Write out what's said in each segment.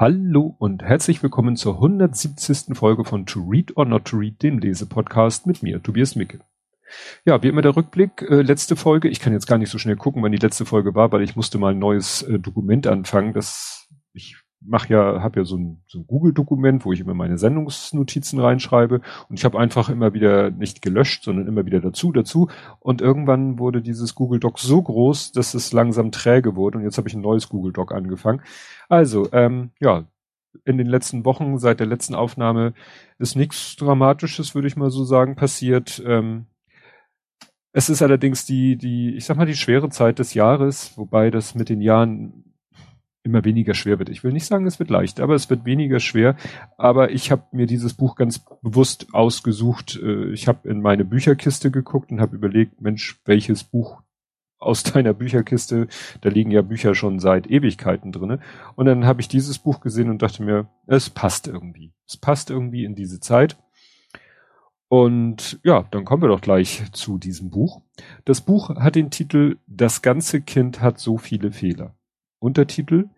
Hallo und herzlich willkommen zur 170. Folge von To Read or Not to Read, dem Lesepodcast mit mir, Tobias Micke. Ja, wie immer der Rückblick, äh, letzte Folge. Ich kann jetzt gar nicht so schnell gucken, wann die letzte Folge war, weil ich musste mal ein neues äh, Dokument anfangen. Das ich mache ja, habe ja so ein, so ein Google-Dokument, wo ich immer meine Sendungsnotizen reinschreibe und ich habe einfach immer wieder nicht gelöscht, sondern immer wieder dazu, dazu und irgendwann wurde dieses Google Doc so groß, dass es langsam träge wurde und jetzt habe ich ein neues Google Doc angefangen. Also, ähm, ja, in den letzten Wochen, seit der letzten Aufnahme, ist nichts Dramatisches, würde ich mal so sagen, passiert. Ähm, es ist allerdings die, die, ich sag mal, die schwere Zeit des Jahres, wobei das mit den Jahren immer weniger schwer wird. Ich will nicht sagen, es wird leicht, aber es wird weniger schwer. Aber ich habe mir dieses Buch ganz bewusst ausgesucht. Äh, ich habe in meine Bücherkiste geguckt und habe überlegt, Mensch, welches Buch aus deiner Bücherkiste, da liegen ja Bücher schon seit Ewigkeiten drinne. Und dann habe ich dieses Buch gesehen und dachte mir, es passt irgendwie. Es passt irgendwie in diese Zeit. Und ja, dann kommen wir doch gleich zu diesem Buch. Das Buch hat den Titel Das ganze Kind hat so viele Fehler. Untertitel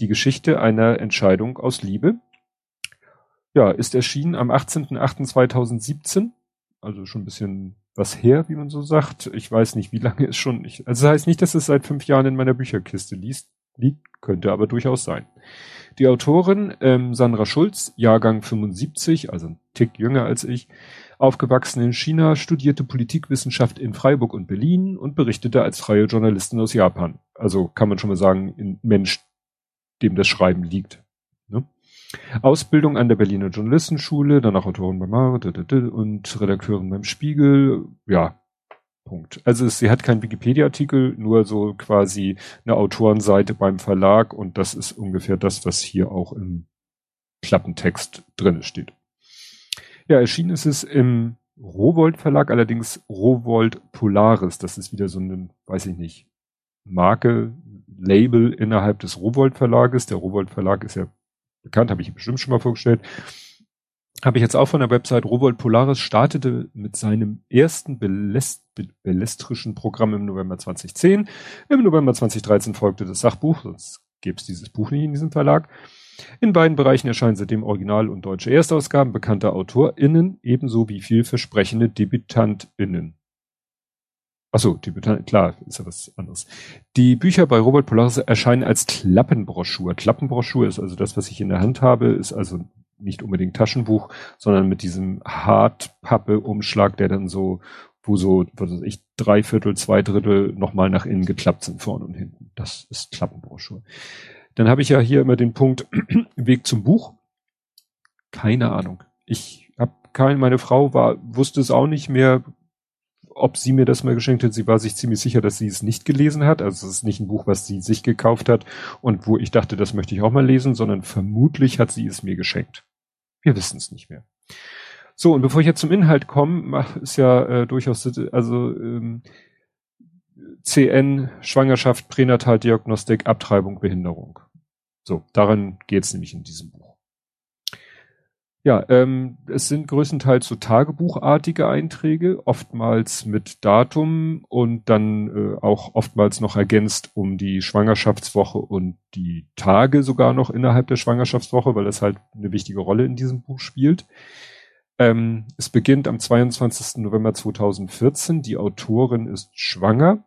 Die Geschichte einer Entscheidung aus Liebe. Ja, ist erschienen am 18.08.2017, also schon ein bisschen was her, wie man so sagt. Ich weiß nicht, wie lange es schon, ich, also das heißt nicht, dass es seit fünf Jahren in meiner Bücherkiste liest, liegt, könnte aber durchaus sein. Die Autorin ähm, Sandra Schulz, Jahrgang 75, also ein Tick jünger als ich, aufgewachsen in China, studierte Politikwissenschaft in Freiburg und Berlin und berichtete als freie Journalistin aus Japan. Also kann man schon mal sagen, ein Mensch, dem das Schreiben liegt. Ne? Ausbildung an der Berliner Journalistenschule, danach Autorin beim und Redakteurin beim Spiegel. Ja, Punkt. Also sie hat keinen Wikipedia-Artikel, nur so quasi eine Autorenseite beim Verlag und das ist ungefähr das, was hier auch im Klappentext drin steht. Ja, erschienen ist es im Rowold Verlag, allerdings Rowold Polaris. Das ist wieder so ein, weiß ich nicht, Marke, Label innerhalb des Rowold Verlages. Der Rowold Verlag ist ja bekannt, habe ich bestimmt schon mal vorgestellt. Habe ich jetzt auch von der Website Rowold Polaris startete mit seinem ersten Beläst bellestrischen Programm im November 2010. Im November 2013 folgte das Sachbuch, sonst gäbe es dieses Buch nicht in diesem Verlag. In beiden Bereichen erscheinen seitdem Original- und deutsche Erstausgaben bekannter AutorInnen, ebenso wie vielversprechende DebütantInnen. Achso, Debütant, klar, ist ja was anderes. Die Bücher bei Robert Polaris erscheinen als Klappenbroschur. Klappenbroschur ist also das, was ich in der Hand habe, ist also nicht unbedingt Taschenbuch, sondern mit diesem Hartpappe-Umschlag, der dann so, wo so, was weiß ich, drei Viertel, zwei Drittel nochmal nach innen geklappt sind, vorne und hinten. Das ist Klappenbroschur. Dann habe ich ja hier immer den Punkt Weg zum Buch. Keine Ahnung. Ich habe keine, meine Frau war, wusste es auch nicht mehr, ob sie mir das mal geschenkt hat. Sie war sich ziemlich sicher, dass sie es nicht gelesen hat. Also es ist nicht ein Buch, was sie sich gekauft hat und wo ich dachte, das möchte ich auch mal lesen, sondern vermutlich hat sie es mir geschenkt. Wir wissen es nicht mehr. So, und bevor ich jetzt zum Inhalt komme, ist ja äh, durchaus, also ähm, CN, Schwangerschaft, Pränataldiagnostik, Abtreibung, Behinderung. So, daran geht es nämlich in diesem Buch. Ja, ähm, es sind größtenteils so tagebuchartige Einträge, oftmals mit Datum und dann äh, auch oftmals noch ergänzt um die Schwangerschaftswoche und die Tage sogar noch innerhalb der Schwangerschaftswoche, weil das halt eine wichtige Rolle in diesem Buch spielt. Ähm, es beginnt am 22. November 2014. Die Autorin ist schwanger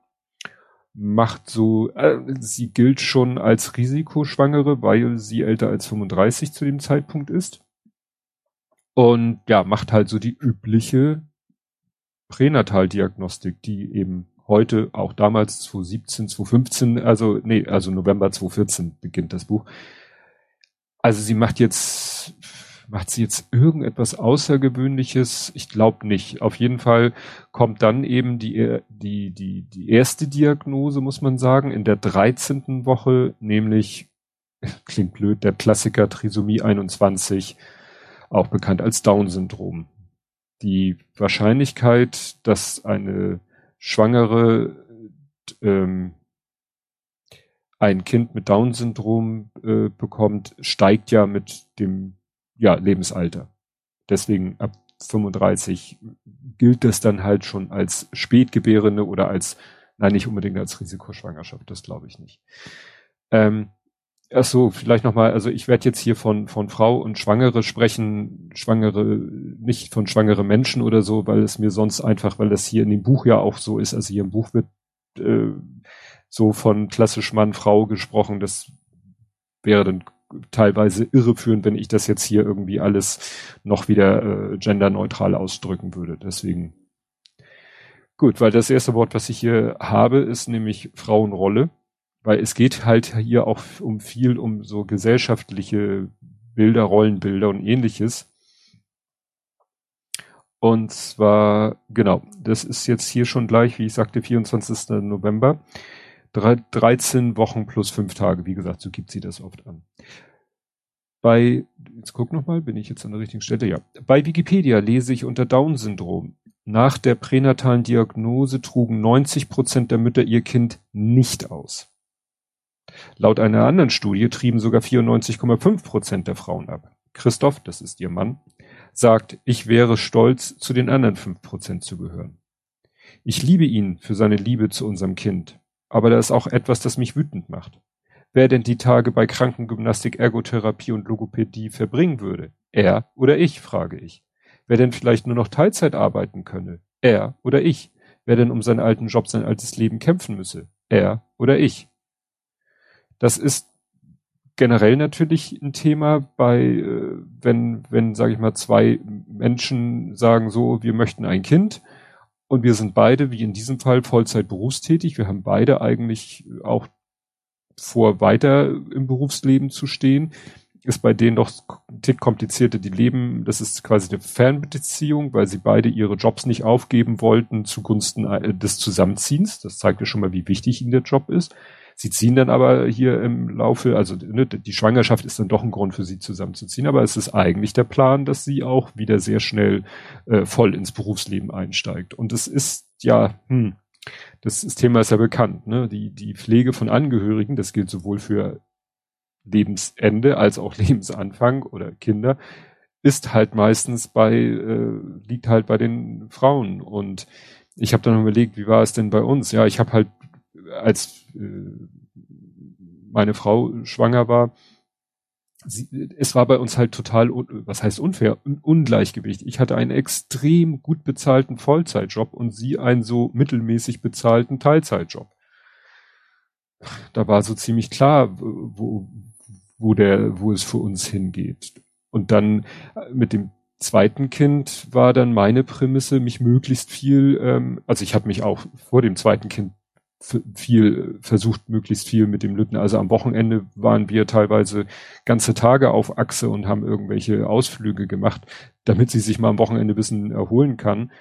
macht so, äh, sie gilt schon als Risikoschwangere, weil sie älter als 35 zu dem Zeitpunkt ist. Und ja, macht halt so die übliche Pränataldiagnostik, die eben heute, auch damals 2017, 2015, also nee, also November 2014 beginnt das Buch. Also sie macht jetzt Macht sie jetzt irgendetwas Außergewöhnliches? Ich glaube nicht. Auf jeden Fall kommt dann eben die, die, die, die erste Diagnose, muss man sagen, in der 13. Woche, nämlich, klingt blöd, der Klassiker Trisomie 21, auch bekannt als Down-Syndrom. Die Wahrscheinlichkeit, dass eine Schwangere ähm, ein Kind mit Down-Syndrom äh, bekommt, steigt ja mit dem ja, Lebensalter. Deswegen ab 35 gilt das dann halt schon als Spätgebärende oder als, nein, nicht unbedingt als Risikoschwangerschaft, das glaube ich nicht. Ähm, Ach so, vielleicht nochmal, also ich werde jetzt hier von, von Frau und Schwangere sprechen, Schwangere, nicht von schwangere Menschen oder so, weil es mir sonst einfach, weil das hier in dem Buch ja auch so ist, also hier im Buch wird äh, so von klassisch Mann, Frau gesprochen, das wäre dann teilweise irreführend, wenn ich das jetzt hier irgendwie alles noch wieder äh, genderneutral ausdrücken würde. Deswegen. Gut, weil das erste Wort, was ich hier habe, ist nämlich Frauenrolle weil es geht halt hier auch um viel um so gesellschaftliche Bilder, Rollenbilder und ähnliches. Und zwar, genau, das ist jetzt hier schon gleich, wie ich sagte, 24. November. Drei, 13 Wochen plus fünf Tage, wie gesagt, so gibt sie das oft an. Bei, jetzt guck nochmal, bin ich jetzt an der richtigen Stelle? Ja. Bei Wikipedia lese ich unter Down-Syndrom. Nach der pränatalen Diagnose trugen 90 Prozent der Mütter ihr Kind nicht aus. Laut einer anderen Studie trieben sogar 94,5 Prozent der Frauen ab. Christoph, das ist ihr Mann, sagt, ich wäre stolz, zu den anderen fünf Prozent zu gehören. Ich liebe ihn für seine Liebe zu unserem Kind. Aber da ist auch etwas, das mich wütend macht. Wer denn die Tage bei Krankengymnastik, Ergotherapie und Logopädie verbringen würde? Er oder ich, frage ich. Wer denn vielleicht nur noch Teilzeit arbeiten könne? Er oder ich. Wer denn um seinen alten Job, sein altes Leben kämpfen müsse? Er oder ich. Das ist generell natürlich ein Thema bei, äh, wenn, wenn, sage ich mal, zwei Menschen sagen so, wir möchten ein Kind und wir sind beide, wie in diesem Fall, Vollzeit berufstätig. Wir haben beide eigentlich auch vor, weiter im Berufsleben zu stehen. Ist bei denen doch ein Tick komplizierter. Die leben, das ist quasi eine Fernbeziehung, weil sie beide ihre Jobs nicht aufgeben wollten zugunsten äh, des Zusammenziehens. Das zeigt ja schon mal, wie wichtig ihnen der Job ist. Sie ziehen dann aber hier im Laufe, also ne, die Schwangerschaft ist dann doch ein Grund für sie zusammenzuziehen, aber es ist eigentlich der Plan, dass sie auch wieder sehr schnell äh, voll ins Berufsleben einsteigt. Und es ist ja, hm, das, das Thema ist ja bekannt, ne? Die, die Pflege von Angehörigen, das gilt sowohl für Lebensende als auch Lebensanfang oder Kinder, ist halt meistens bei, äh, liegt halt bei den Frauen. Und ich habe dann überlegt, wie war es denn bei uns? Ja, ich habe halt als äh, meine Frau schwanger war, sie, es war bei uns halt total, was heißt unfair, Ungleichgewicht. Ich hatte einen extrem gut bezahlten Vollzeitjob und sie einen so mittelmäßig bezahlten Teilzeitjob. Da war so ziemlich klar, wo, wo der, wo es für uns hingeht. Und dann äh, mit dem zweiten Kind war dann meine Prämisse, mich möglichst viel, ähm, also ich habe mich auch vor dem zweiten Kind viel versucht, möglichst viel mit dem Lütten. Also am Wochenende waren wir teilweise ganze Tage auf Achse und haben irgendwelche Ausflüge gemacht, damit sie sich mal am Wochenende ein bisschen erholen kann.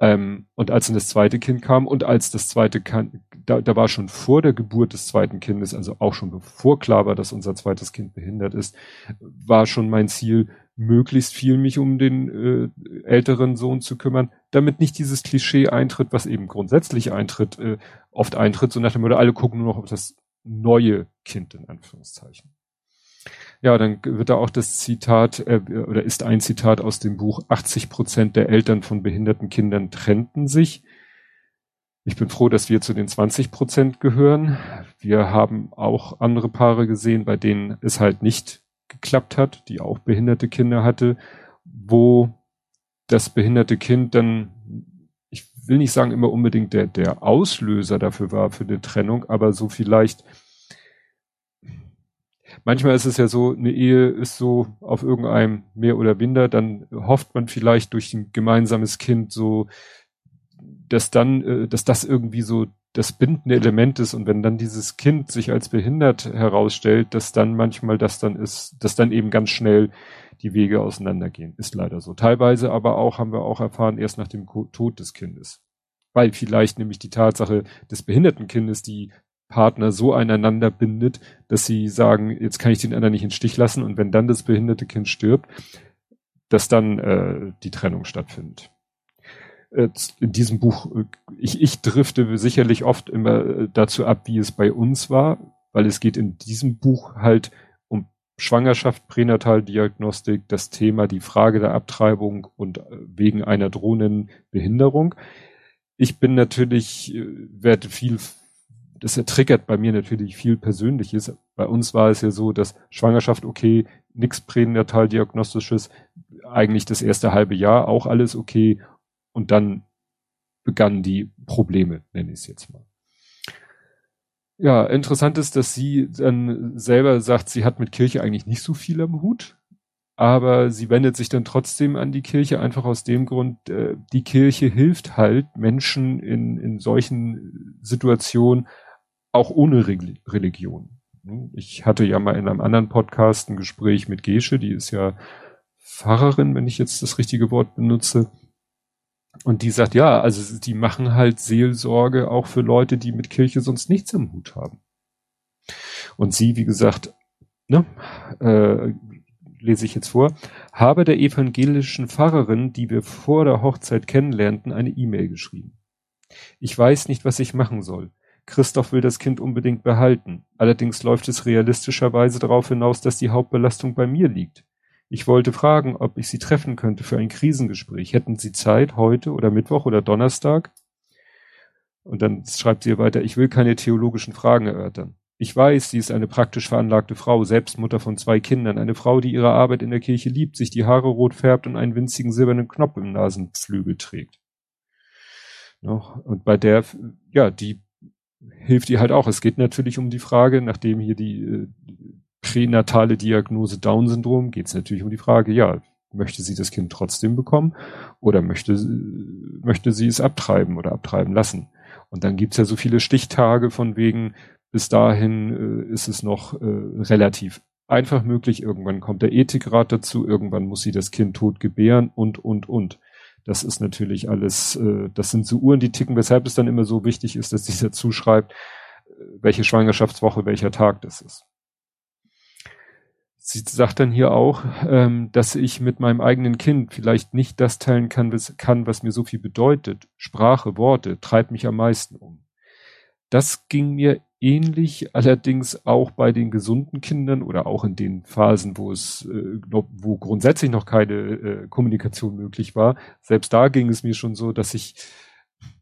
Ähm, und als dann das zweite Kind kam und als das zweite kann, da, da war schon vor der Geburt des zweiten Kindes, also auch schon bevor klar war, dass unser zweites Kind behindert ist, war schon mein Ziel, möglichst viel mich um den äh, älteren Sohn zu kümmern, damit nicht dieses Klischee eintritt, was eben grundsätzlich eintritt, äh, oft eintritt, so nach dem Motto, alle gucken nur noch auf das neue Kind in Anführungszeichen. Ja, dann wird da auch das Zitat, äh, oder ist ein Zitat aus dem Buch, 80 Prozent der Eltern von behinderten Kindern trennten sich. Ich bin froh, dass wir zu den 20 Prozent gehören. Wir haben auch andere Paare gesehen, bei denen es halt nicht geklappt hat, die auch behinderte Kinder hatte, wo das behinderte Kind dann, ich will nicht sagen immer unbedingt der, der Auslöser dafür war für eine Trennung, aber so vielleicht manchmal ist es ja so, eine Ehe ist so auf irgendeinem mehr oder minder, dann hofft man vielleicht durch ein gemeinsames Kind so, dass dann, äh, dass das irgendwie so das bindende Element ist und wenn dann dieses Kind sich als behindert herausstellt, dass dann manchmal das dann ist, dass dann eben ganz schnell die Wege auseinandergehen. Ist leider so. Teilweise aber auch, haben wir auch erfahren, erst nach dem Tod des Kindes. Weil vielleicht nämlich die Tatsache des behinderten Kindes die Partner so aneinander bindet, dass sie sagen, jetzt kann ich den anderen nicht in Stich lassen und wenn dann das behinderte Kind stirbt, dass dann äh, die Trennung stattfindet. Äh, in diesem Buch, äh, ich, ich drifte sicherlich oft immer äh, dazu ab, wie es bei uns war, weil es geht in diesem Buch halt um Schwangerschaft, Pränataldiagnostik, das Thema, die Frage der Abtreibung und wegen einer drohenden Behinderung. Ich bin natürlich, werde viel das triggert bei mir natürlich viel Persönliches. Bei uns war es ja so, dass Schwangerschaft okay, nix Pränataldiagnostisches, eigentlich das erste halbe Jahr auch alles okay und dann begannen die Probleme, nenne ich es jetzt mal. Ja, interessant ist, dass sie dann selber sagt, sie hat mit Kirche eigentlich nicht so viel am Hut, aber sie wendet sich dann trotzdem an die Kirche, einfach aus dem Grund, äh, die Kirche hilft halt Menschen in, in solchen Situationen auch ohne Re Religion. Ich hatte ja mal in einem anderen Podcast ein Gespräch mit Gesche, die ist ja Pfarrerin, wenn ich jetzt das richtige Wort benutze. Und die sagt, ja, also die machen halt Seelsorge auch für Leute, die mit Kirche sonst nichts am Hut haben. Und sie, wie gesagt, ne, äh, lese ich jetzt vor, habe der evangelischen Pfarrerin, die wir vor der Hochzeit kennenlernten, eine E-Mail geschrieben. Ich weiß nicht, was ich machen soll. Christoph will das Kind unbedingt behalten. Allerdings läuft es realistischerweise darauf hinaus, dass die Hauptbelastung bei mir liegt. Ich wollte fragen, ob ich Sie treffen könnte für ein Krisengespräch. Hätten Sie Zeit heute oder Mittwoch oder Donnerstag? Und dann schreibt sie weiter, ich will keine theologischen Fragen erörtern. Ich weiß, sie ist eine praktisch veranlagte Frau, selbst Mutter von zwei Kindern, eine Frau, die ihre Arbeit in der Kirche liebt, sich die Haare rot färbt und einen winzigen silbernen Knopf im Nasenflügel trägt. Und bei der, ja, die hilft ihr halt auch. Es geht natürlich um die Frage, nachdem hier die äh, pränatale Diagnose Down-Syndrom, geht es natürlich um die Frage, ja, möchte sie das Kind trotzdem bekommen oder möchte, möchte sie es abtreiben oder abtreiben lassen? Und dann gibt's ja so viele Stichtage von wegen, bis dahin äh, ist es noch äh, relativ einfach möglich. Irgendwann kommt der Ethikrat dazu, irgendwann muss sie das Kind tot gebären und, und, und. Das ist natürlich alles, äh, das sind so Uhren, die ticken, weshalb es dann immer so wichtig ist, dass dieser zuschreibt, äh, welche Schwangerschaftswoche, welcher Tag das ist. Sie sagt dann hier auch, ähm, dass ich mit meinem eigenen Kind vielleicht nicht das teilen kann was, kann, was mir so viel bedeutet. Sprache, Worte, treibt mich am meisten um. Das ging mir ähnlich, allerdings auch bei den gesunden Kindern oder auch in den Phasen, wo es, äh, wo grundsätzlich noch keine äh, Kommunikation möglich war. Selbst da ging es mir schon so, dass ich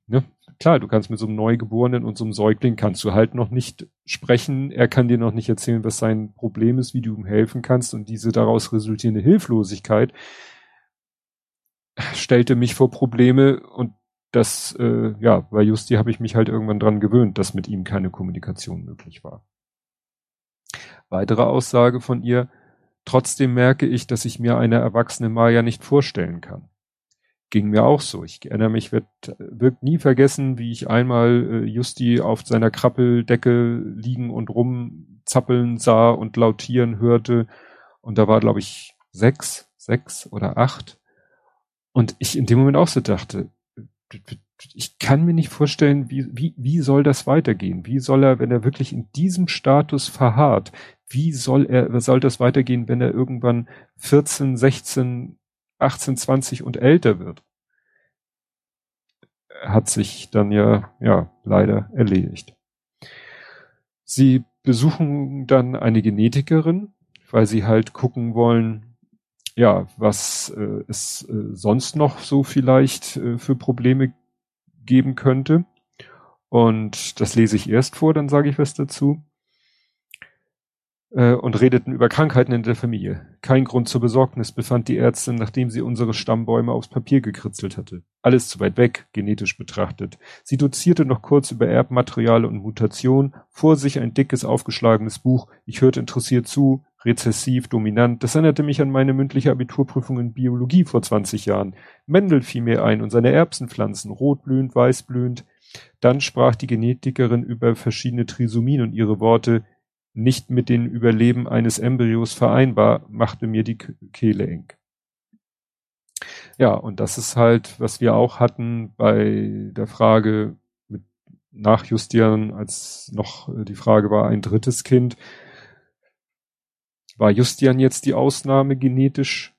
ne, klar, du kannst mit so einem Neugeborenen und so einem Säugling kannst du halt noch nicht sprechen. Er kann dir noch nicht erzählen, was sein Problem ist, wie du ihm helfen kannst und diese daraus resultierende Hilflosigkeit stellte mich vor Probleme und das, äh, ja, bei Justi habe ich mich halt irgendwann dran gewöhnt, dass mit ihm keine Kommunikation möglich war. Weitere Aussage von ihr, trotzdem merke ich, dass ich mir eine erwachsene Maya nicht vorstellen kann ging mir auch so. Ich erinnere mich, wird, wird nie vergessen, wie ich einmal äh, Justi auf seiner Krabbeldecke liegen und rumzappeln sah und lautieren hörte. Und da war, glaube ich, sechs, sechs oder acht. Und ich in dem Moment auch so dachte, ich kann mir nicht vorstellen, wie, wie, wie soll das weitergehen? Wie soll er, wenn er wirklich in diesem Status verharrt, wie soll er, soll das weitergehen, wenn er irgendwann 14, 16, 18, 20 und älter wird, hat sich dann ja, ja, leider erledigt. Sie besuchen dann eine Genetikerin, weil sie halt gucken wollen, ja, was äh, es äh, sonst noch so vielleicht äh, für Probleme geben könnte. Und das lese ich erst vor, dann sage ich was dazu äh, und redeten über Krankheiten in der Familie. Kein Grund zur Besorgnis befand die Ärztin, nachdem sie unsere Stammbäume aufs Papier gekritzelt hatte. Alles zu weit weg, genetisch betrachtet. Sie dozierte noch kurz über Erbmaterial und Mutation, vor sich ein dickes, aufgeschlagenes Buch. Ich hörte interessiert zu, rezessiv, dominant. Das erinnerte mich an meine mündliche Abiturprüfung in Biologie vor 20 Jahren. Mendel fiel mir ein und seine Erbsenpflanzen, rotblühend, weißblühend. Dann sprach die Genetikerin über verschiedene Trisomien und ihre Worte, nicht mit dem Überleben eines Embryos vereinbar, machte mir die Kehle eng. Ja, und das ist halt, was wir auch hatten bei der Frage mit Nachjustieren, als noch die Frage war, ein drittes Kind. War Justian jetzt die Ausnahme genetisch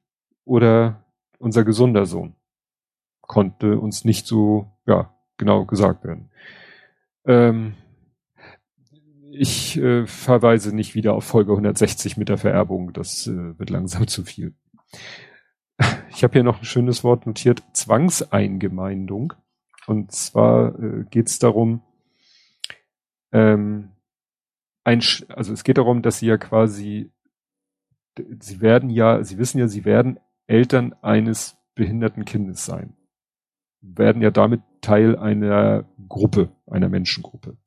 oder unser gesunder Sohn? Konnte uns nicht so, ja, genau gesagt werden. Ähm, ich äh, verweise nicht wieder auf Folge 160 mit der Vererbung. Das äh, wird langsam zu viel. Ich habe hier noch ein schönes Wort notiert, Zwangseingemeindung. Und zwar äh, geht es darum, ähm, ein, also es geht darum, dass sie ja quasi, sie werden ja, sie wissen ja, sie werden Eltern eines behinderten Kindes sein. Werden ja damit Teil einer Gruppe, einer Menschengruppe.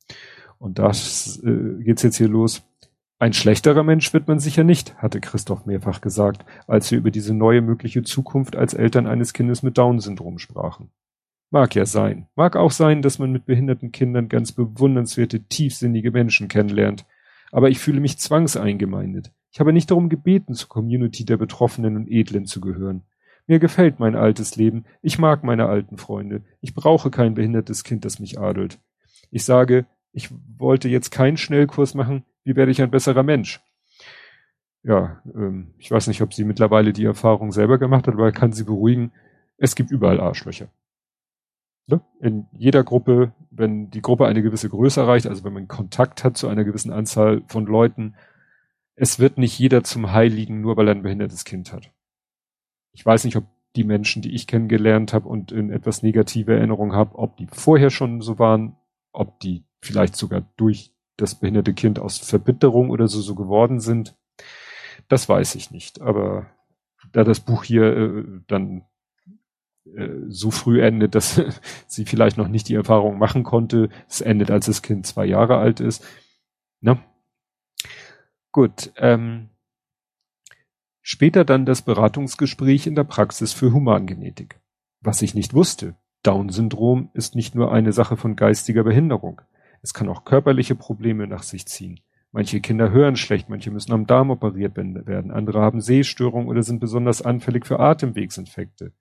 Und das äh, geht's jetzt hier los. Ein schlechterer Mensch wird man sicher nicht, hatte Christoph mehrfach gesagt, als wir über diese neue mögliche Zukunft als Eltern eines Kindes mit Down-Syndrom sprachen. Mag ja sein. Mag auch sein, dass man mit behinderten Kindern ganz bewundernswerte, tiefsinnige Menschen kennenlernt. Aber ich fühle mich zwangseingemeindet. Ich habe nicht darum gebeten, zur Community der Betroffenen und Edlen zu gehören. Mir gefällt mein altes Leben. Ich mag meine alten Freunde. Ich brauche kein behindertes Kind, das mich adelt. Ich sage, ich wollte jetzt keinen Schnellkurs machen, wie werde ich ein besserer Mensch? Ja, ähm, ich weiß nicht, ob sie mittlerweile die Erfahrung selber gemacht hat, aber kann sie beruhigen, es gibt überall Arschlöcher. Ne? In jeder Gruppe, wenn die Gruppe eine gewisse Größe erreicht, also wenn man Kontakt hat zu einer gewissen Anzahl von Leuten, es wird nicht jeder zum Heiligen, nur weil er ein behindertes Kind hat. Ich weiß nicht, ob die Menschen, die ich kennengelernt habe und in etwas negative Erinnerungen habe, ob die vorher schon so waren, ob die vielleicht sogar durch das behinderte Kind aus Verbitterung oder so, so geworden sind. Das weiß ich nicht. Aber da das Buch hier äh, dann äh, so früh endet, dass sie vielleicht noch nicht die Erfahrung machen konnte, es endet, als das Kind zwei Jahre alt ist. Ne? Gut. Ähm, später dann das Beratungsgespräch in der Praxis für Humangenetik. Was ich nicht wusste, Down-Syndrom ist nicht nur eine Sache von geistiger Behinderung. Es kann auch körperliche Probleme nach sich ziehen. Manche Kinder hören schlecht, manche müssen am Darm operiert werden, andere haben Sehstörungen oder sind besonders anfällig für Atemwegsinfekte.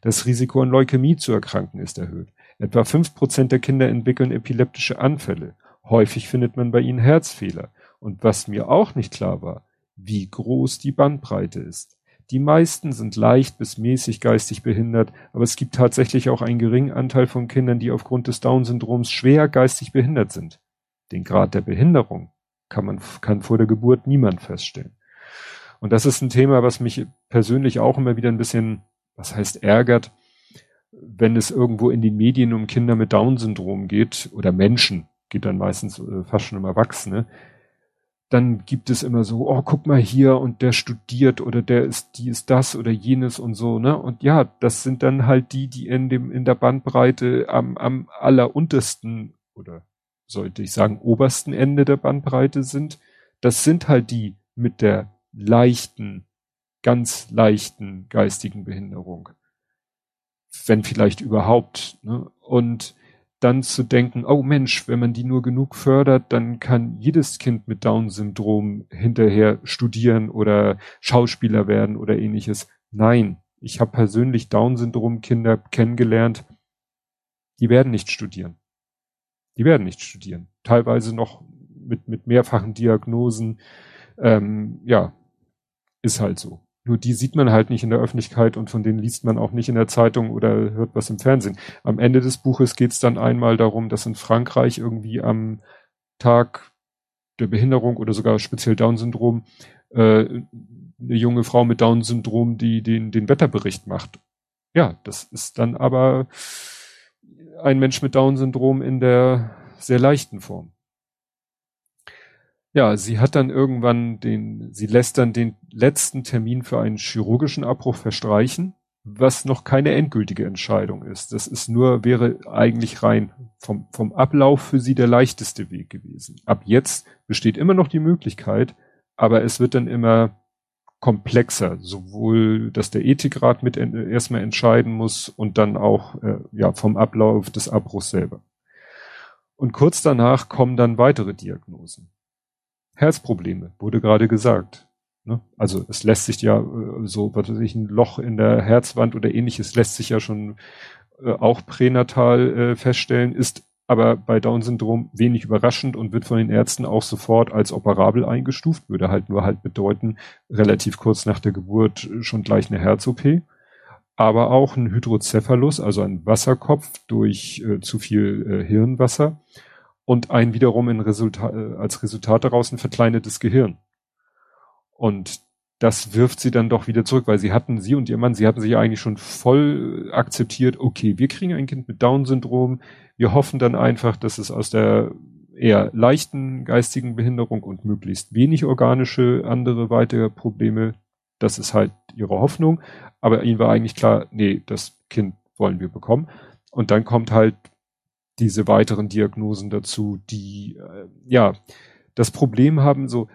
Das Risiko an Leukämie zu erkranken ist erhöht. Etwa fünf Prozent der Kinder entwickeln epileptische Anfälle. Häufig findet man bei ihnen Herzfehler. Und was mir auch nicht klar war, wie groß die Bandbreite ist. Die meisten sind leicht bis mäßig geistig behindert, aber es gibt tatsächlich auch einen geringen Anteil von Kindern, die aufgrund des Down-Syndroms schwer geistig behindert sind. Den Grad der Behinderung kann man, kann vor der Geburt niemand feststellen. Und das ist ein Thema, was mich persönlich auch immer wieder ein bisschen, was heißt ärgert, wenn es irgendwo in den Medien um Kinder mit Down-Syndrom geht oder Menschen, geht dann meistens äh, fast schon um Erwachsene, dann gibt es immer so, oh, guck mal hier und der studiert oder der ist, die ist das oder jenes und so, ne? Und ja, das sind dann halt die, die in dem, in der Bandbreite am, am alleruntersten oder sollte ich sagen, obersten Ende der Bandbreite sind. Das sind halt die mit der leichten, ganz leichten geistigen Behinderung. Wenn vielleicht überhaupt, ne? Und dann zu denken, oh Mensch, wenn man die nur genug fördert, dann kann jedes Kind mit Down-Syndrom hinterher studieren oder Schauspieler werden oder ähnliches. Nein, ich habe persönlich Down-Syndrom-Kinder kennengelernt, die werden nicht studieren. Die werden nicht studieren. Teilweise noch mit, mit mehrfachen Diagnosen. Ähm, ja, ist halt so. Nur die sieht man halt nicht in der Öffentlichkeit und von denen liest man auch nicht in der Zeitung oder hört was im Fernsehen. Am Ende des Buches geht es dann einmal darum, dass in Frankreich irgendwie am Tag der Behinderung oder sogar speziell Down-Syndrom äh, eine junge Frau mit Down-Syndrom, die den, den Wetterbericht macht. Ja, das ist dann aber ein Mensch mit Down-Syndrom in der sehr leichten Form. Ja, sie hat dann irgendwann den, sie lässt dann den letzten Termin für einen chirurgischen Abbruch verstreichen, was noch keine endgültige Entscheidung ist. Das ist nur, wäre eigentlich rein vom, vom Ablauf für sie der leichteste Weg gewesen. Ab jetzt besteht immer noch die Möglichkeit, aber es wird dann immer komplexer, sowohl, dass der Ethikrat mit erstmal entscheiden muss und dann auch äh, ja vom Ablauf des Abbruchs selber. Und kurz danach kommen dann weitere Diagnosen. Herzprobleme, wurde gerade gesagt. Ne? Also es lässt sich ja äh, so, was weiß ich, ein Loch in der Herzwand oder ähnliches lässt sich ja schon äh, auch pränatal äh, feststellen, ist aber bei Down-Syndrom wenig überraschend und wird von den Ärzten auch sofort als operabel eingestuft, würde halt nur halt bedeuten, relativ kurz nach der Geburt schon gleich eine Herz-OP. Aber auch ein Hydrocephalus, also ein Wasserkopf durch äh, zu viel äh, Hirnwasser und ein wiederum Resultat, äh, als Resultat daraus ein verkleinertes Gehirn. Und das wirft sie dann doch wieder zurück, weil sie hatten, sie und ihr Mann, sie hatten sich eigentlich schon voll akzeptiert, okay, wir kriegen ein Kind mit Down-Syndrom, wir hoffen dann einfach, dass es aus der eher leichten geistigen Behinderung und möglichst wenig organische andere weitere Probleme. Das ist halt ihre Hoffnung. Aber ihnen war eigentlich klar, nee, das Kind wollen wir bekommen. Und dann kommt halt diese weiteren Diagnosen dazu, die äh, ja das Problem haben, so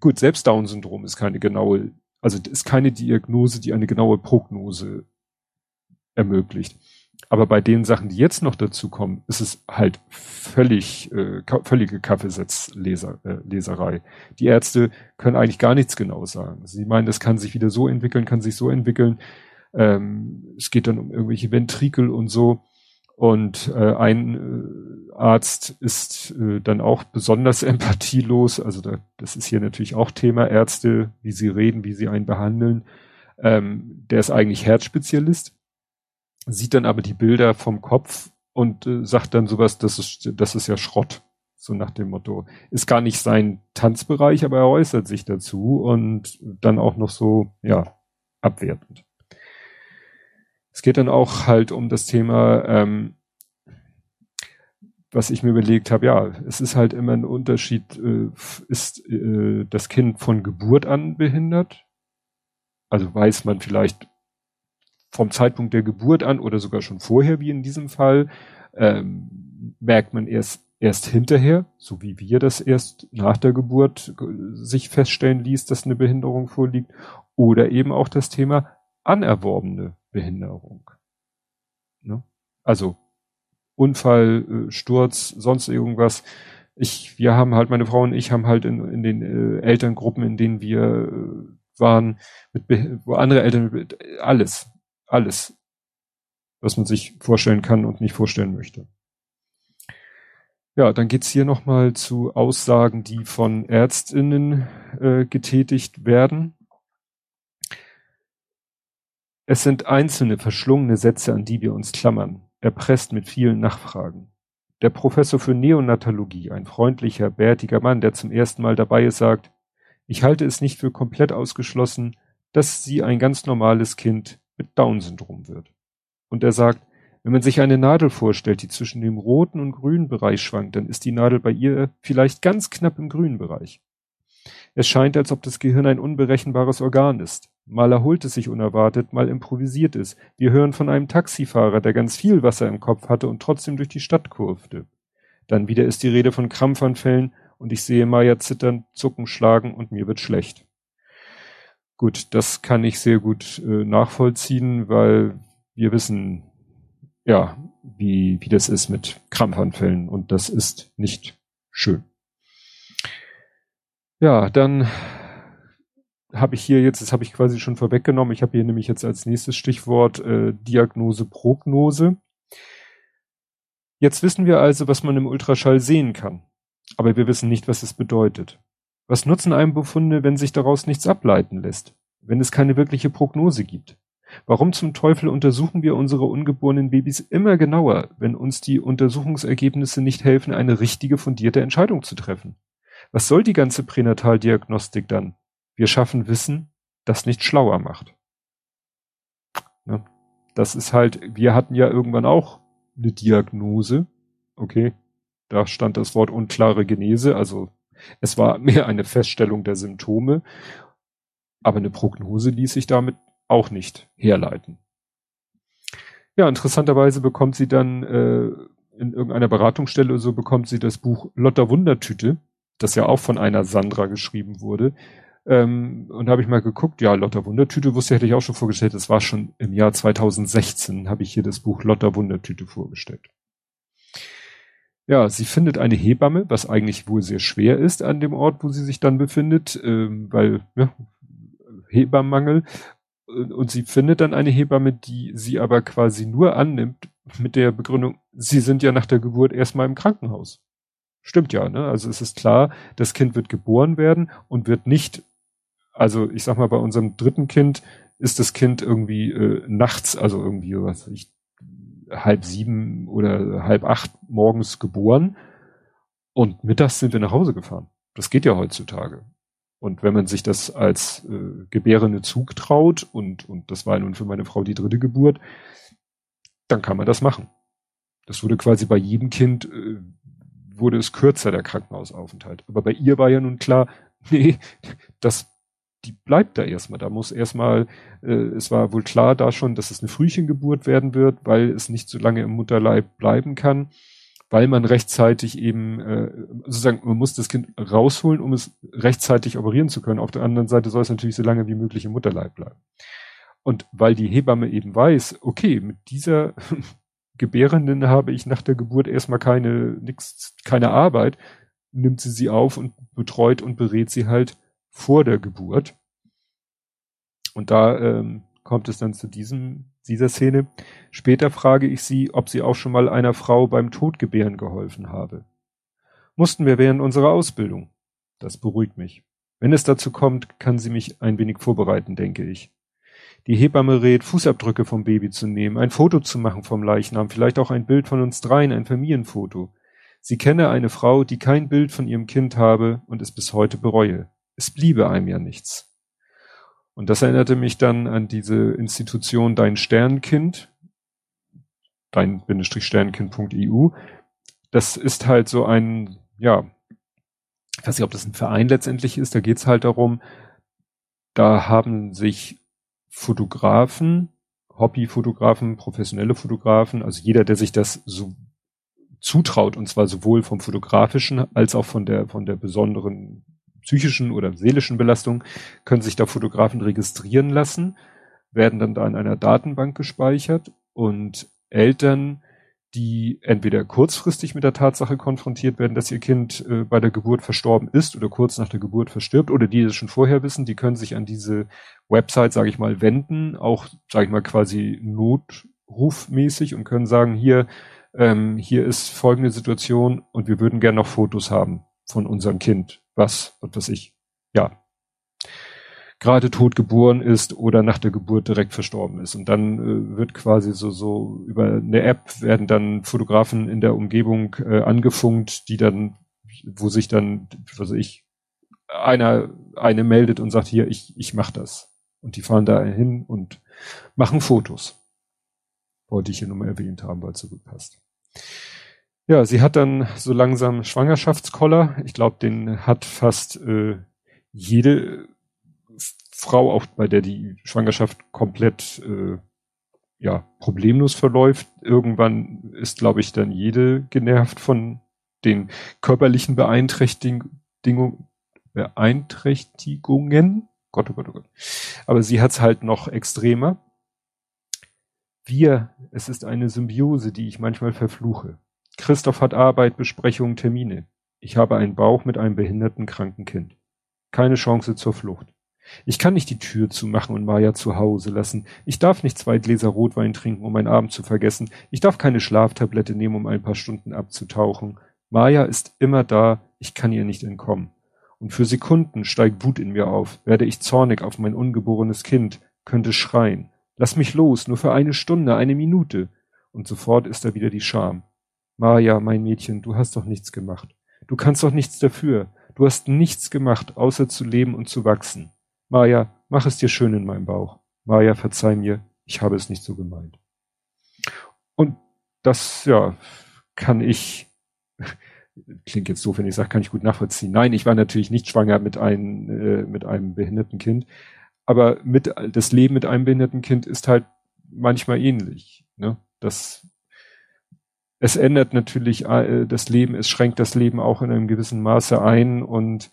gut, selbst Down-Syndrom ist keine genaue, also ist keine Diagnose, die eine genaue Prognose ermöglicht. Aber bei den Sachen, die jetzt noch dazu kommen, ist es halt völlig, äh, völlige Kaffeesatzleserei. Äh, die Ärzte können eigentlich gar nichts genau sagen. Sie meinen, das kann sich wieder so entwickeln, kann sich so entwickeln. Ähm, es geht dann um irgendwelche Ventrikel und so. Und äh, ein äh, Arzt ist äh, dann auch besonders empathielos. Also da, das ist hier natürlich auch Thema Ärzte, wie sie reden, wie sie einen behandeln. Ähm, der ist eigentlich Herzspezialist, sieht dann aber die Bilder vom Kopf und äh, sagt dann sowas, das ist, das ist ja Schrott. So nach dem Motto. Ist gar nicht sein Tanzbereich, aber er äußert sich dazu und dann auch noch so, ja, abwertend. Es geht dann auch halt um das Thema, ähm, was ich mir überlegt habe, ja, es ist halt immer ein Unterschied, äh, ist äh, das Kind von Geburt an behindert? Also weiß man vielleicht vom Zeitpunkt der Geburt an oder sogar schon vorher, wie in diesem Fall, ähm, merkt man erst erst hinterher, so wie wir das erst nach der Geburt äh, sich feststellen ließ, dass eine Behinderung vorliegt, oder eben auch das Thema anerworbene Behinderung. Ne? Also Unfall, äh, Sturz, sonst irgendwas. Ich, wir haben halt, meine Frau und ich haben halt in, in den äh, Elterngruppen, in denen wir äh, waren, mit, wo andere Eltern, mit, alles, alles, was man sich vorstellen kann und nicht vorstellen möchte. Ja, dann geht's hier nochmal zu Aussagen, die von Ärztinnen äh, getätigt werden. Es sind einzelne verschlungene Sätze, an die wir uns klammern, erpresst mit vielen Nachfragen. Der Professor für Neonatologie, ein freundlicher, bärtiger Mann, der zum ersten Mal dabei ist, sagt, ich halte es nicht für komplett ausgeschlossen, dass sie ein ganz normales Kind mit Down-Syndrom wird. Und er sagt, wenn man sich eine Nadel vorstellt, die zwischen dem roten und grünen Bereich schwankt, dann ist die Nadel bei ihr vielleicht ganz knapp im grünen Bereich. Es scheint, als ob das Gehirn ein unberechenbares Organ ist. Mal erholt es sich unerwartet, mal improvisiert es. Wir hören von einem Taxifahrer, der ganz viel Wasser im Kopf hatte und trotzdem durch die Stadt kurfte. Dann wieder ist die Rede von Krampfanfällen und ich sehe Maya zittern, zucken, schlagen und mir wird schlecht. Gut, das kann ich sehr gut äh, nachvollziehen, weil wir wissen, ja, wie, wie das ist mit Krampfanfällen und das ist nicht schön. Ja, dann habe ich hier jetzt, das habe ich quasi schon vorweggenommen, ich habe hier nämlich jetzt als nächstes Stichwort äh, Diagnose, Prognose. Jetzt wissen wir also, was man im Ultraschall sehen kann, aber wir wissen nicht, was es bedeutet. Was nutzen einem Befunde, wenn sich daraus nichts ableiten lässt, wenn es keine wirkliche Prognose gibt? Warum zum Teufel untersuchen wir unsere ungeborenen Babys immer genauer, wenn uns die Untersuchungsergebnisse nicht helfen, eine richtige fundierte Entscheidung zu treffen? Was soll die ganze Pränataldiagnostik dann? Wir schaffen Wissen, das nicht schlauer macht. Ne? Das ist halt, wir hatten ja irgendwann auch eine Diagnose. Okay, da stand das Wort unklare Genese, also es war mehr eine Feststellung der Symptome, aber eine Prognose ließ sich damit auch nicht herleiten. Ja, interessanterweise bekommt sie dann äh, in irgendeiner Beratungsstelle so bekommt sie das Buch Lotter Wundertüte, das ja auch von einer Sandra geschrieben wurde. Ähm, und habe ich mal geguckt, ja, Lotter Wundertüte wusste, hätte ich auch schon vorgestellt. Das war schon im Jahr 2016, habe ich hier das Buch Lotter Wundertüte vorgestellt. Ja, sie findet eine Hebamme, was eigentlich wohl sehr schwer ist an dem Ort, wo sie sich dann befindet, ähm, weil ja, Hebammenmangel. Und sie findet dann eine Hebamme, die sie aber quasi nur annimmt mit der Begründung, sie sind ja nach der Geburt erstmal im Krankenhaus. Stimmt ja, ne? Also es ist klar, das Kind wird geboren werden und wird nicht also ich sag mal, bei unserem dritten Kind ist das Kind irgendwie äh, nachts, also irgendwie, was weiß ich, halb sieben oder halb acht morgens geboren und mittags sind wir nach Hause gefahren. Das geht ja heutzutage. Und wenn man sich das als äh, Gebärende zutraut und, und das war nun für meine Frau die dritte Geburt, dann kann man das machen. Das würde quasi bei jedem Kind, äh, wurde es kürzer, der Krankenhausaufenthalt. Aber bei ihr war ja nun klar, nee, das, die bleibt da erstmal. Da muss erstmal, äh, es war wohl klar da schon, dass es eine Frühchengeburt werden wird, weil es nicht so lange im Mutterleib bleiben kann, weil man rechtzeitig eben, äh, sozusagen, man muss das Kind rausholen, um es rechtzeitig operieren zu können. Auf der anderen Seite soll es natürlich so lange wie möglich im Mutterleib bleiben. Und weil die Hebamme eben weiß, okay, mit dieser Gebärenden habe ich nach der Geburt erstmal keine, nix, keine Arbeit, nimmt sie sie auf und betreut und berät sie halt vor der Geburt. Und da ähm, kommt es dann zu diesem, dieser Szene. Später frage ich sie, ob sie auch schon mal einer Frau beim Todgebären geholfen habe. Mussten wir während unserer Ausbildung. Das beruhigt mich. Wenn es dazu kommt, kann sie mich ein wenig vorbereiten, denke ich. Die Hebamme rät, Fußabdrücke vom Baby zu nehmen, ein Foto zu machen vom Leichnam, vielleicht auch ein Bild von uns dreien, ein Familienfoto. Sie kenne eine Frau, die kein Bild von ihrem Kind habe und es bis heute bereue. Es bliebe einem ja nichts. Und das erinnerte mich dann an diese Institution Dein Sternkind, dein-sternkind.eu. Das ist halt so ein, ja, ich weiß nicht, ob das ein Verein letztendlich ist, da geht's halt darum, da haben sich Fotografen, Hobbyfotografen, professionelle Fotografen, also jeder, der sich das so zutraut, und zwar sowohl vom fotografischen als auch von der, von der besonderen psychischen oder seelischen Belastung, können sich da Fotografen registrieren lassen, werden dann da in einer Datenbank gespeichert und Eltern die entweder kurzfristig mit der Tatsache konfrontiert werden, dass ihr Kind äh, bei der Geburt verstorben ist oder kurz nach der Geburt verstirbt oder die es schon vorher wissen, die können sich an diese Website, sage ich mal, wenden, auch, sage ich mal, quasi notrufmäßig und können sagen, hier, ähm, hier ist folgende Situation und wir würden gerne noch Fotos haben von unserem Kind, was, was weiß ich, ja, gerade tot geboren ist oder nach der Geburt direkt verstorben ist. Und dann äh, wird quasi so, so über eine App werden dann Fotografen in der Umgebung äh, angefunkt, die dann, wo sich dann, was weiß ich, einer, eine meldet und sagt, hier, ich, ich mach das. Und die fahren da hin und machen Fotos. Wollte ich hier nochmal erwähnt haben, weil es so gut passt. Ja, sie hat dann so langsam Schwangerschaftskoller. Ich glaube, den hat fast äh, jede Frau, auch bei der die Schwangerschaft komplett äh, ja problemlos verläuft. Irgendwann ist, glaube ich, dann jede genervt von den körperlichen Beeinträchtigungen. Gott, oh Gott, oh Gott. Aber sie hat's halt noch extremer. Wir, es ist eine Symbiose, die ich manchmal verfluche. Christoph hat Arbeit, Besprechungen, Termine. Ich habe einen Bauch mit einem behinderten kranken Kind. Keine Chance zur Flucht. Ich kann nicht die Tür zumachen und Maya zu Hause lassen. Ich darf nicht zwei Gläser Rotwein trinken, um einen Abend zu vergessen. Ich darf keine Schlaftablette nehmen, um ein paar Stunden abzutauchen. Maya ist immer da, ich kann ihr nicht entkommen. Und für Sekunden steigt Wut in mir auf, werde ich zornig auf mein ungeborenes Kind, könnte schreien. Lass mich los, nur für eine Stunde, eine Minute. Und sofort ist da wieder die Scham. Maya, mein Mädchen, du hast doch nichts gemacht. Du kannst doch nichts dafür. Du hast nichts gemacht, außer zu leben und zu wachsen. Maja, mach es dir schön in meinem Bauch. Maja, verzeih mir, ich habe es nicht so gemeint. Und das, ja, kann ich, klingt jetzt doof, wenn ich sage, kann ich gut nachvollziehen. Nein, ich war natürlich nicht schwanger mit einem, äh, mit einem behinderten Kind. Aber mit, das Leben mit einem behinderten Kind ist halt manchmal ähnlich. Ne? Das, es ändert natürlich äh, das Leben, es schränkt das Leben auch in einem gewissen Maße ein und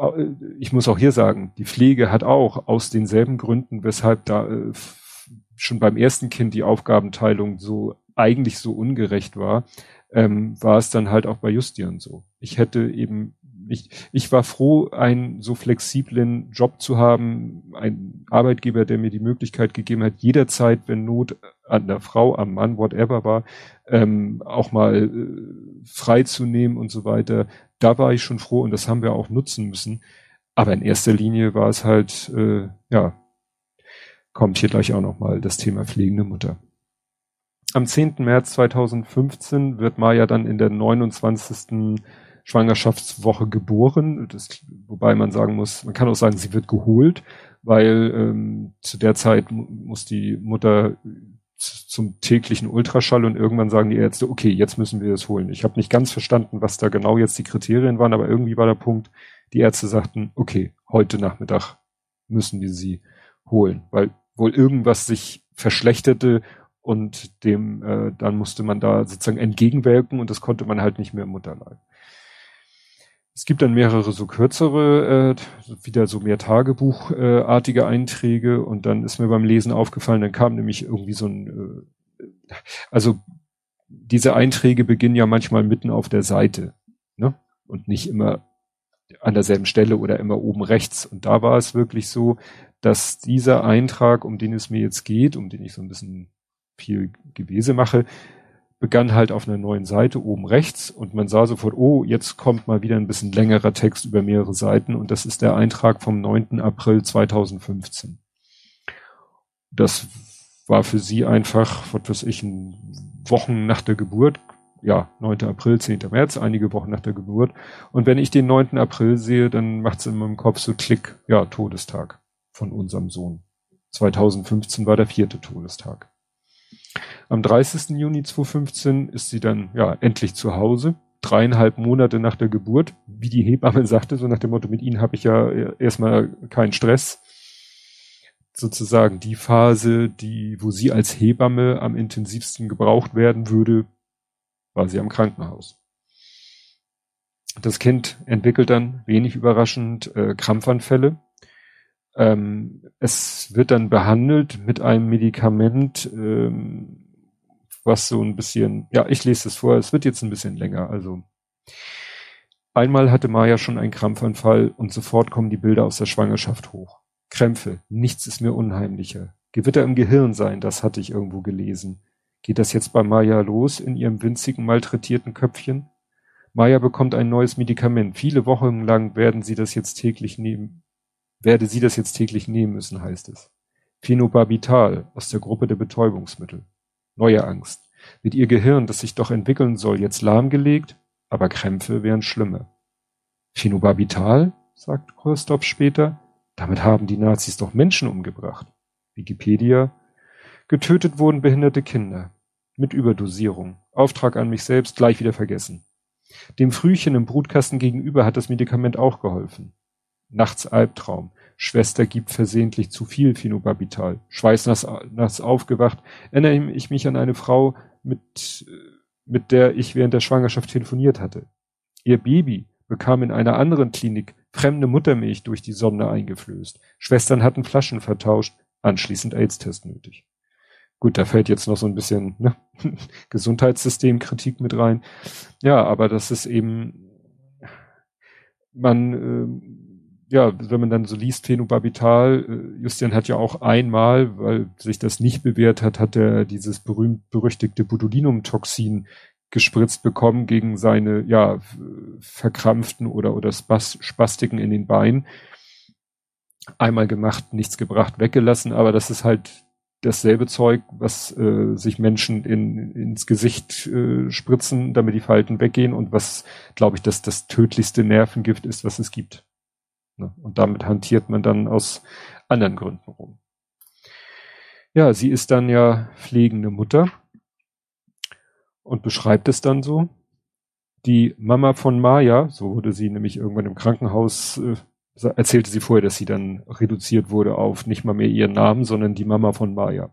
äh, ich muss auch hier sagen, die Pflege hat auch aus denselben Gründen, weshalb da äh, schon beim ersten Kind die Aufgabenteilung so eigentlich so ungerecht war, ähm, war es dann halt auch bei Justian so. Ich hätte eben ich, ich war froh, einen so flexiblen Job zu haben, einen Arbeitgeber, der mir die Möglichkeit gegeben hat, jederzeit, wenn Not an der Frau, am Mann, whatever war, ähm, auch mal äh, frei zu nehmen und so weiter da war ich schon froh und das haben wir auch nutzen müssen. Aber in erster Linie war es halt, äh, ja, kommt hier gleich auch nochmal das Thema pflegende Mutter. Am 10. März 2015 wird Maya dann in der 29. Schwangerschaftswoche geboren, das, wobei man sagen muss, man kann auch sagen, sie wird geholt, weil ähm, zu der Zeit muss die Mutter zum täglichen Ultraschall und irgendwann sagen die Ärzte, okay, jetzt müssen wir es holen. Ich habe nicht ganz verstanden, was da genau jetzt die Kriterien waren, aber irgendwie war der Punkt, die Ärzte sagten, okay, heute Nachmittag müssen wir sie holen, weil wohl irgendwas sich verschlechterte und dem äh, dann musste man da sozusagen entgegenwirken und das konnte man halt nicht mehr im Mutterleib. Es gibt dann mehrere so kürzere, äh, wieder so mehr Tagebuchartige äh, Einträge und dann ist mir beim Lesen aufgefallen, dann kam nämlich irgendwie so ein, äh, also diese Einträge beginnen ja manchmal mitten auf der Seite, ne? Und nicht immer an derselben Stelle oder immer oben rechts. Und da war es wirklich so, dass dieser Eintrag, um den es mir jetzt geht, um den ich so ein bisschen viel Gewese mache, begann halt auf einer neuen Seite oben rechts und man sah sofort, oh, jetzt kommt mal wieder ein bisschen längerer Text über mehrere Seiten und das ist der Eintrag vom 9. April 2015. Das war für sie einfach, was weiß ich, Wochen nach der Geburt, ja, 9. April, 10. März, einige Wochen nach der Geburt. Und wenn ich den 9. April sehe, dann macht es in meinem Kopf so Klick, ja, Todestag von unserem Sohn. 2015 war der vierte Todestag. Am 30. Juni 2015 ist sie dann ja endlich zu Hause, dreieinhalb Monate nach der Geburt, wie die Hebamme sagte, so nach dem Motto, mit ihnen habe ich ja erstmal keinen Stress. Sozusagen die Phase, die, wo sie als Hebamme am intensivsten gebraucht werden würde, war sie am Krankenhaus. Das Kind entwickelt dann, wenig überraschend, äh, Krampfanfälle. Ähm, es wird dann behandelt mit einem Medikament, ähm, was so ein bisschen, ja, ich lese es vor, es wird jetzt ein bisschen länger, also. Einmal hatte Maya schon einen Krampfanfall und sofort kommen die Bilder aus der Schwangerschaft hoch. Krämpfe, nichts ist mir unheimlicher. Gewitter im Gehirn sein, das hatte ich irgendwo gelesen. Geht das jetzt bei Maya los in ihrem winzigen, malträtierten Köpfchen? Maya bekommt ein neues Medikament. Viele Wochen lang werden sie das jetzt täglich nehmen, werde sie das jetzt täglich nehmen müssen, heißt es. Phenobarbital aus der Gruppe der Betäubungsmittel. Neue Angst. Wird ihr Gehirn, das sich doch entwickeln soll, jetzt lahmgelegt? Aber Krämpfe wären schlimmer. Phenobarbital, sagt Christoph später. Damit haben die Nazis doch Menschen umgebracht. Wikipedia. Getötet wurden behinderte Kinder. Mit Überdosierung. Auftrag an mich selbst gleich wieder vergessen. Dem Frühchen im Brutkasten gegenüber hat das Medikament auch geholfen. Nachts Albtraum. Schwester gibt versehentlich zu viel Phenobarbital. Schweißnass aufgewacht, erinnere ich mich an eine Frau, mit, mit der ich während der Schwangerschaft telefoniert hatte. Ihr Baby bekam in einer anderen Klinik fremde Muttermilch durch die Sonde eingeflößt. Schwestern hatten Flaschen vertauscht, anschließend AIDS-Test nötig. Gut, da fällt jetzt noch so ein bisschen ne, Gesundheitssystemkritik mit rein. Ja, aber das ist eben, man äh, ja, wenn man dann so liest, Phenobarbital, äh, Justian hat ja auch einmal, weil sich das nicht bewährt hat, hat er dieses berühmt-berüchtigte Botulinumtoxin gespritzt bekommen gegen seine, ja, verkrampften oder, oder Spas Spastiken in den Beinen. Einmal gemacht, nichts gebracht, weggelassen, aber das ist halt dasselbe Zeug, was äh, sich Menschen in, ins Gesicht äh, spritzen, damit die Falten weggehen und was, glaube ich, das, das tödlichste Nervengift ist, was es gibt. Ne? Und damit hantiert man dann aus anderen Gründen rum. Ja, sie ist dann ja pflegende Mutter und beschreibt es dann so. Die Mama von Maya, so wurde sie nämlich irgendwann im Krankenhaus äh, erzählte sie vorher, dass sie dann reduziert wurde auf nicht mal mehr ihren Namen, sondern die Mama von Maya.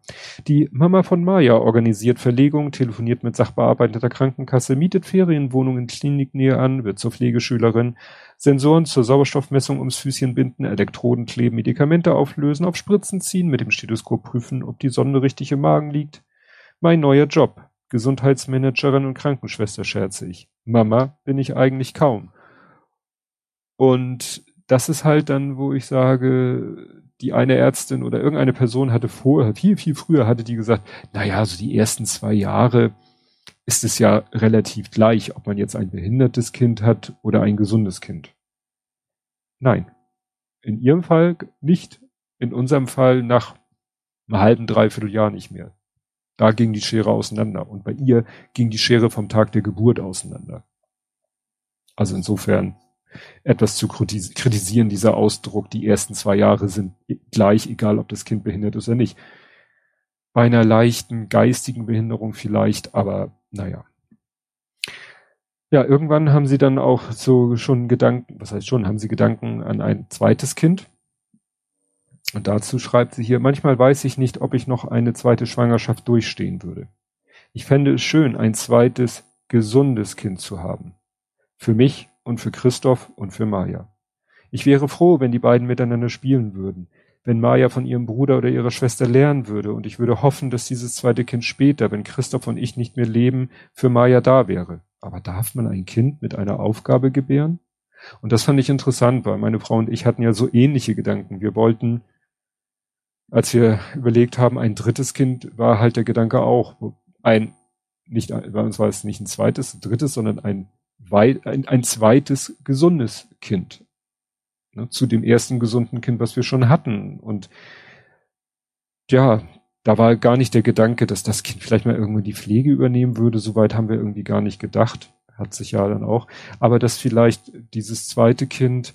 Die Mama von Maya organisiert Verlegung, telefoniert mit Sachbearbeiter der Krankenkasse, mietet Ferienwohnungen in Kliniknähe an, wird zur Pflegeschülerin, Sensoren zur Sauerstoffmessung ums Füßchen binden, Elektroden kleben, Medikamente auflösen, auf Spritzen ziehen, mit dem Stethoskop prüfen, ob die Sonde richtig im Magen liegt. Mein neuer Job. Gesundheitsmanagerin und Krankenschwester scherze ich. Mama bin ich eigentlich kaum. Und das ist halt dann, wo ich sage, die eine Ärztin oder irgendeine Person hatte vorher, viel, viel früher hatte die gesagt, naja, so die ersten zwei Jahre ist es ja relativ gleich, ob man jetzt ein behindertes Kind hat oder ein gesundes Kind. Nein. In ihrem Fall nicht. In unserem Fall nach einem halben, dreiviertel Jahr nicht mehr. Da ging die Schere auseinander. Und bei ihr ging die Schere vom Tag der Geburt auseinander. Also insofern etwas zu kritisieren, dieser Ausdruck, die ersten zwei Jahre sind gleich, egal ob das Kind behindert ist oder nicht. bei einer leichten geistigen Behinderung vielleicht, aber naja. Ja, irgendwann haben sie dann auch so schon Gedanken, was heißt schon, haben sie Gedanken an ein zweites Kind. Und dazu schreibt sie hier, manchmal weiß ich nicht, ob ich noch eine zweite Schwangerschaft durchstehen würde. Ich fände es schön, ein zweites, gesundes Kind zu haben. Für mich und für Christoph und für Maja. Ich wäre froh, wenn die beiden miteinander spielen würden wenn Maja von ihrem Bruder oder ihrer Schwester lernen würde. Und ich würde hoffen, dass dieses zweite Kind später, wenn Christoph und ich nicht mehr leben, für Maja da wäre. Aber darf man ein Kind mit einer Aufgabe gebären? Und das fand ich interessant, weil meine Frau und ich hatten ja so ähnliche Gedanken. Wir wollten, als wir überlegt haben, ein drittes Kind, war halt der Gedanke auch, ein, nicht, bei uns war es nicht ein zweites, ein drittes, sondern ein, ein, ein zweites gesundes Kind ne, zu dem ersten gesunden Kind, was wir schon hatten. Und ja, da war gar nicht der Gedanke, dass das Kind vielleicht mal irgendwann die Pflege übernehmen würde. Soweit haben wir irgendwie gar nicht gedacht. Hat sich ja dann auch. Aber dass vielleicht dieses zweite Kind,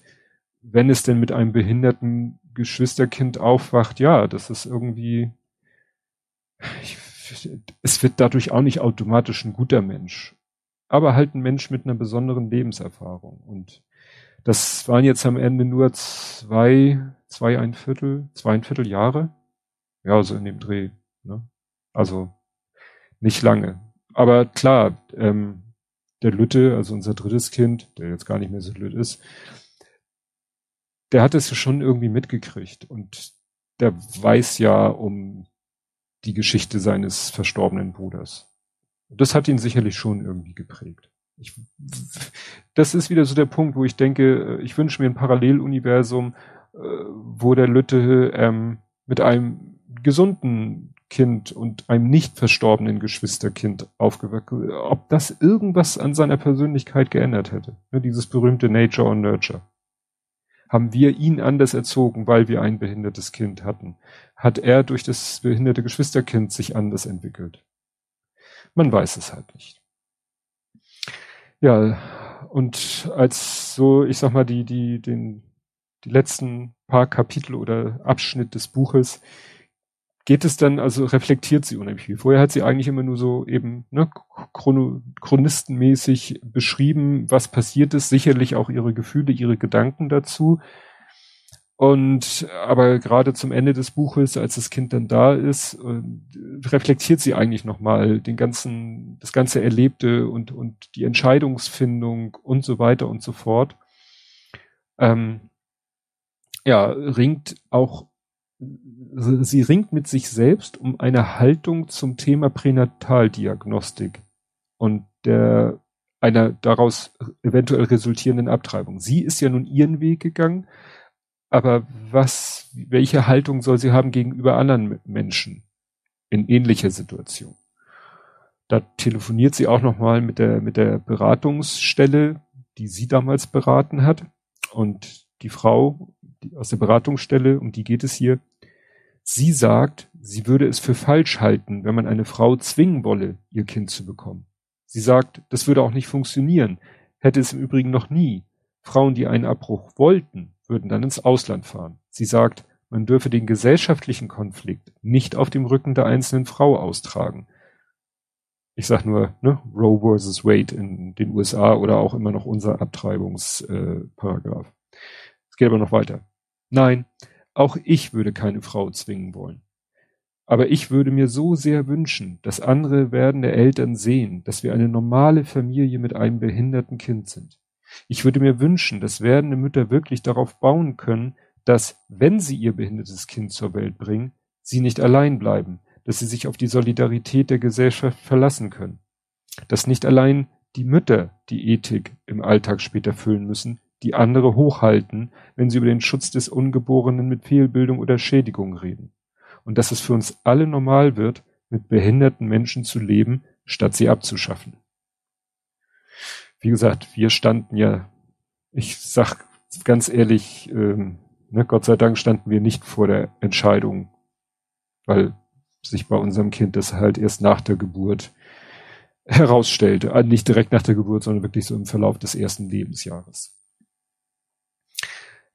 wenn es denn mit einem behinderten Geschwisterkind aufwacht, ja, das ist irgendwie, ich, es wird dadurch auch nicht automatisch ein guter Mensch. Aber halt ein Mensch mit einer besonderen Lebenserfahrung. Und das waren jetzt am Ende nur zwei, zwei ein Viertel, zwei ein Viertel Jahre. Ja, so in dem Dreh. Ne? Also nicht lange. Aber klar, ähm, der Lütte, also unser drittes Kind, der jetzt gar nicht mehr so lütt ist, der hat es schon irgendwie mitgekriegt und der weiß ja um die Geschichte seines verstorbenen Bruders. Das hat ihn sicherlich schon irgendwie geprägt. Ich, das ist wieder so der Punkt, wo ich denke, äh, ich wünsche mir ein Paralleluniversum, äh, wo der Lütte ähm, mit einem gesunden Kind und einem nicht verstorbenen Geschwisterkind aufgewachsen, ob das irgendwas an seiner Persönlichkeit geändert hätte. Ne, dieses berühmte Nature or Nurture. Haben wir ihn anders erzogen, weil wir ein behindertes Kind hatten? Hat er durch das behinderte Geschwisterkind sich anders entwickelt? Man weiß es halt nicht. Ja, und als so, ich sag mal, die, die, den, die letzten paar Kapitel oder Abschnitt des Buches geht es dann, also reflektiert sie unheimlich viel. Vorher hat sie eigentlich immer nur so eben ne, chrono, chronistenmäßig beschrieben, was passiert ist, sicherlich auch ihre Gefühle, ihre Gedanken dazu. Und aber gerade zum Ende des Buches, als das Kind dann da ist, äh, reflektiert sie eigentlich nochmal den ganzen, das ganze Erlebte und, und die Entscheidungsfindung und so weiter und so fort. Ähm, ja, ringt auch, sie ringt mit sich selbst um eine Haltung zum Thema Pränataldiagnostik und der einer daraus eventuell resultierenden Abtreibung. Sie ist ja nun ihren Weg gegangen aber was, welche Haltung soll sie haben gegenüber anderen Menschen in ähnlicher Situation? Da telefoniert sie auch nochmal mit der, mit der Beratungsstelle, die sie damals beraten hat. Und die Frau die aus der Beratungsstelle, um die geht es hier, sie sagt, sie würde es für falsch halten, wenn man eine Frau zwingen wolle, ihr Kind zu bekommen. Sie sagt, das würde auch nicht funktionieren, hätte es im Übrigen noch nie. Frauen, die einen Abbruch wollten, würden dann ins Ausland fahren. Sie sagt, man dürfe den gesellschaftlichen Konflikt nicht auf dem Rücken der einzelnen Frau austragen. Ich sag nur, ne, Roe versus Wade in den USA oder auch immer noch unser Abtreibungsparagraph. Äh, es geht aber noch weiter. Nein, auch ich würde keine Frau zwingen wollen. Aber ich würde mir so sehr wünschen, dass andere werdende Eltern sehen, dass wir eine normale Familie mit einem behinderten Kind sind. Ich würde mir wünschen, dass werdende Mütter wirklich darauf bauen können, dass, wenn sie ihr behindertes Kind zur Welt bringen, sie nicht allein bleiben, dass sie sich auf die Solidarität der Gesellschaft verlassen können. Dass nicht allein die Mütter die Ethik im Alltag später füllen müssen, die andere hochhalten, wenn sie über den Schutz des Ungeborenen mit Fehlbildung oder Schädigung reden. Und dass es für uns alle normal wird, mit behinderten Menschen zu leben, statt sie abzuschaffen wie gesagt, wir standen ja, ich sag ganz ehrlich, ähm, ne, Gott sei Dank standen wir nicht vor der Entscheidung, weil sich bei unserem Kind das halt erst nach der Geburt herausstellte. Also nicht direkt nach der Geburt, sondern wirklich so im Verlauf des ersten Lebensjahres.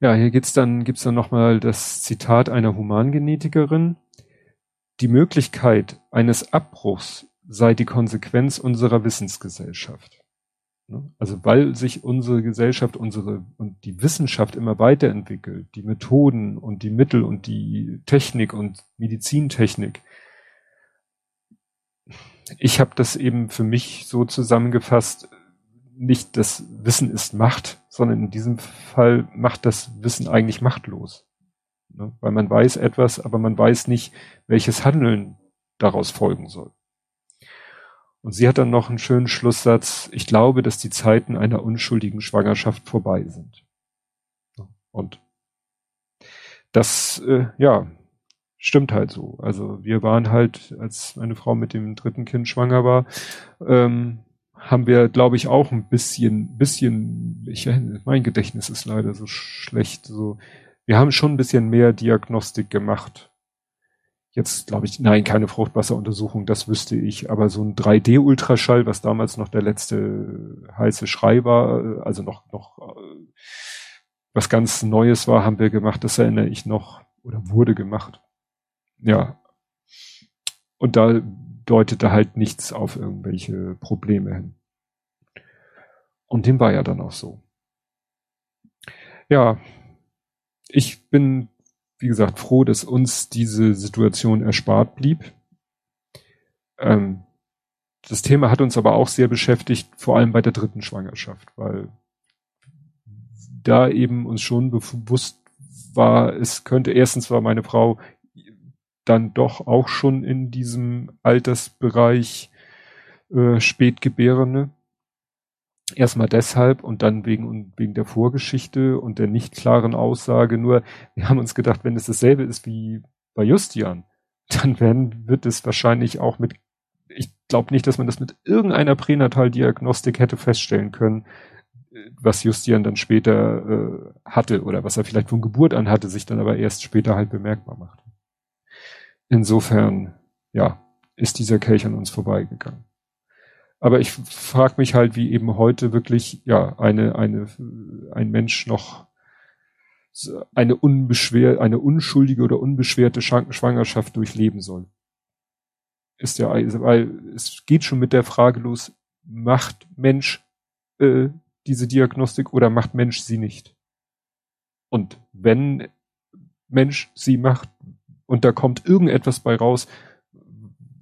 Ja, hier geht's dann, gibt's dann nochmal das Zitat einer Humangenetikerin. die Möglichkeit eines Abbruchs sei die Konsequenz unserer Wissensgesellschaft. Ne? Also weil sich unsere Gesellschaft, unsere und die Wissenschaft immer weiterentwickelt, die Methoden und die Mittel und die Technik und Medizintechnik. Ich habe das eben für mich so zusammengefasst, nicht das Wissen ist Macht, sondern in diesem Fall macht das Wissen eigentlich machtlos. Ne? Weil man weiß etwas, aber man weiß nicht, welches Handeln daraus folgen soll. Und sie hat dann noch einen schönen Schlusssatz. Ich glaube, dass die Zeiten einer unschuldigen Schwangerschaft vorbei sind. Und das, äh, ja, stimmt halt so. Also wir waren halt, als meine Frau mit dem dritten Kind schwanger war, ähm, haben wir, glaube ich, auch ein bisschen, bisschen, ich, mein Gedächtnis ist leider so schlecht. So, wir haben schon ein bisschen mehr Diagnostik gemacht Jetzt glaube ich, nein, keine Fruchtwasseruntersuchung, das wüsste ich, aber so ein 3D-Ultraschall, was damals noch der letzte heiße Schrei war, also noch, noch äh, was ganz Neues war, haben wir gemacht, das erinnere ich noch oder wurde gemacht. Ja. Und da deutete halt nichts auf irgendwelche Probleme hin. Und dem war ja dann auch so. Ja, ich bin wie gesagt, froh, dass uns diese Situation erspart blieb. Ähm, das Thema hat uns aber auch sehr beschäftigt, vor allem bei der dritten Schwangerschaft, weil da eben uns schon bewusst war, es könnte erstens war meine Frau dann doch auch schon in diesem Altersbereich äh, Spätgebärende Erstmal deshalb und dann wegen, wegen der Vorgeschichte und der nicht klaren Aussage. Nur, wir haben uns gedacht, wenn es dasselbe ist wie bei Justian, dann werden, wird es wahrscheinlich auch mit, ich glaube nicht, dass man das mit irgendeiner Pränataldiagnostik hätte feststellen können, was Justian dann später äh, hatte oder was er vielleicht von Geburt an hatte, sich dann aber erst später halt bemerkbar macht. Insofern, ja, ist dieser Kelch an uns vorbeigegangen. Aber ich frage mich halt, wie eben heute wirklich, ja, eine, eine, ein Mensch noch eine unbeschwer, eine unschuldige oder unbeschwerte Schwangerschaft durchleben soll. Ist ja, weil es geht schon mit der Frage los, macht Mensch äh, diese Diagnostik oder macht Mensch sie nicht? Und wenn Mensch sie macht und da kommt irgendetwas bei raus,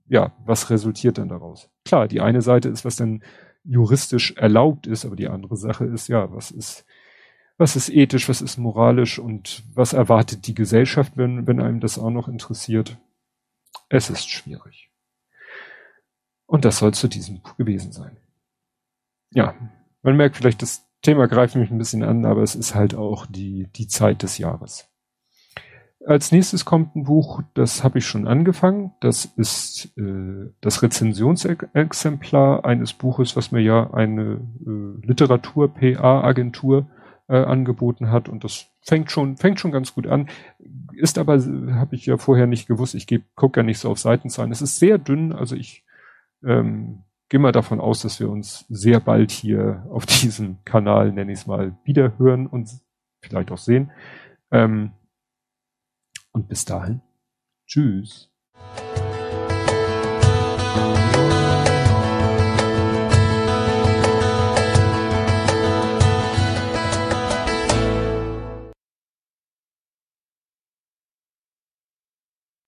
ja, was resultiert denn daraus? Klar, die eine Seite ist, was dann juristisch erlaubt ist, aber die andere Sache ist, ja, was ist, was ist ethisch, was ist moralisch und was erwartet die Gesellschaft, wenn, wenn einem das auch noch interessiert? Es ist schwierig. Und das soll zu diesem gewesen sein. Ja, man merkt vielleicht, das Thema greift mich ein bisschen an, aber es ist halt auch die, die Zeit des Jahres. Als nächstes kommt ein Buch, das habe ich schon angefangen. Das ist äh, das Rezensionsexemplar eines Buches, was mir ja eine äh, Literatur-PA-Agentur äh, angeboten hat. Und das fängt schon, fängt schon ganz gut an. Ist aber, habe ich ja vorher nicht gewusst, ich gucke ja nicht so auf Seitenzahlen. Es ist sehr dünn, also ich ähm, gehe mal davon aus, dass wir uns sehr bald hier auf diesem Kanal, nenne ich es mal, wiederhören und vielleicht auch sehen. Ähm, und bis dahin, tschüss.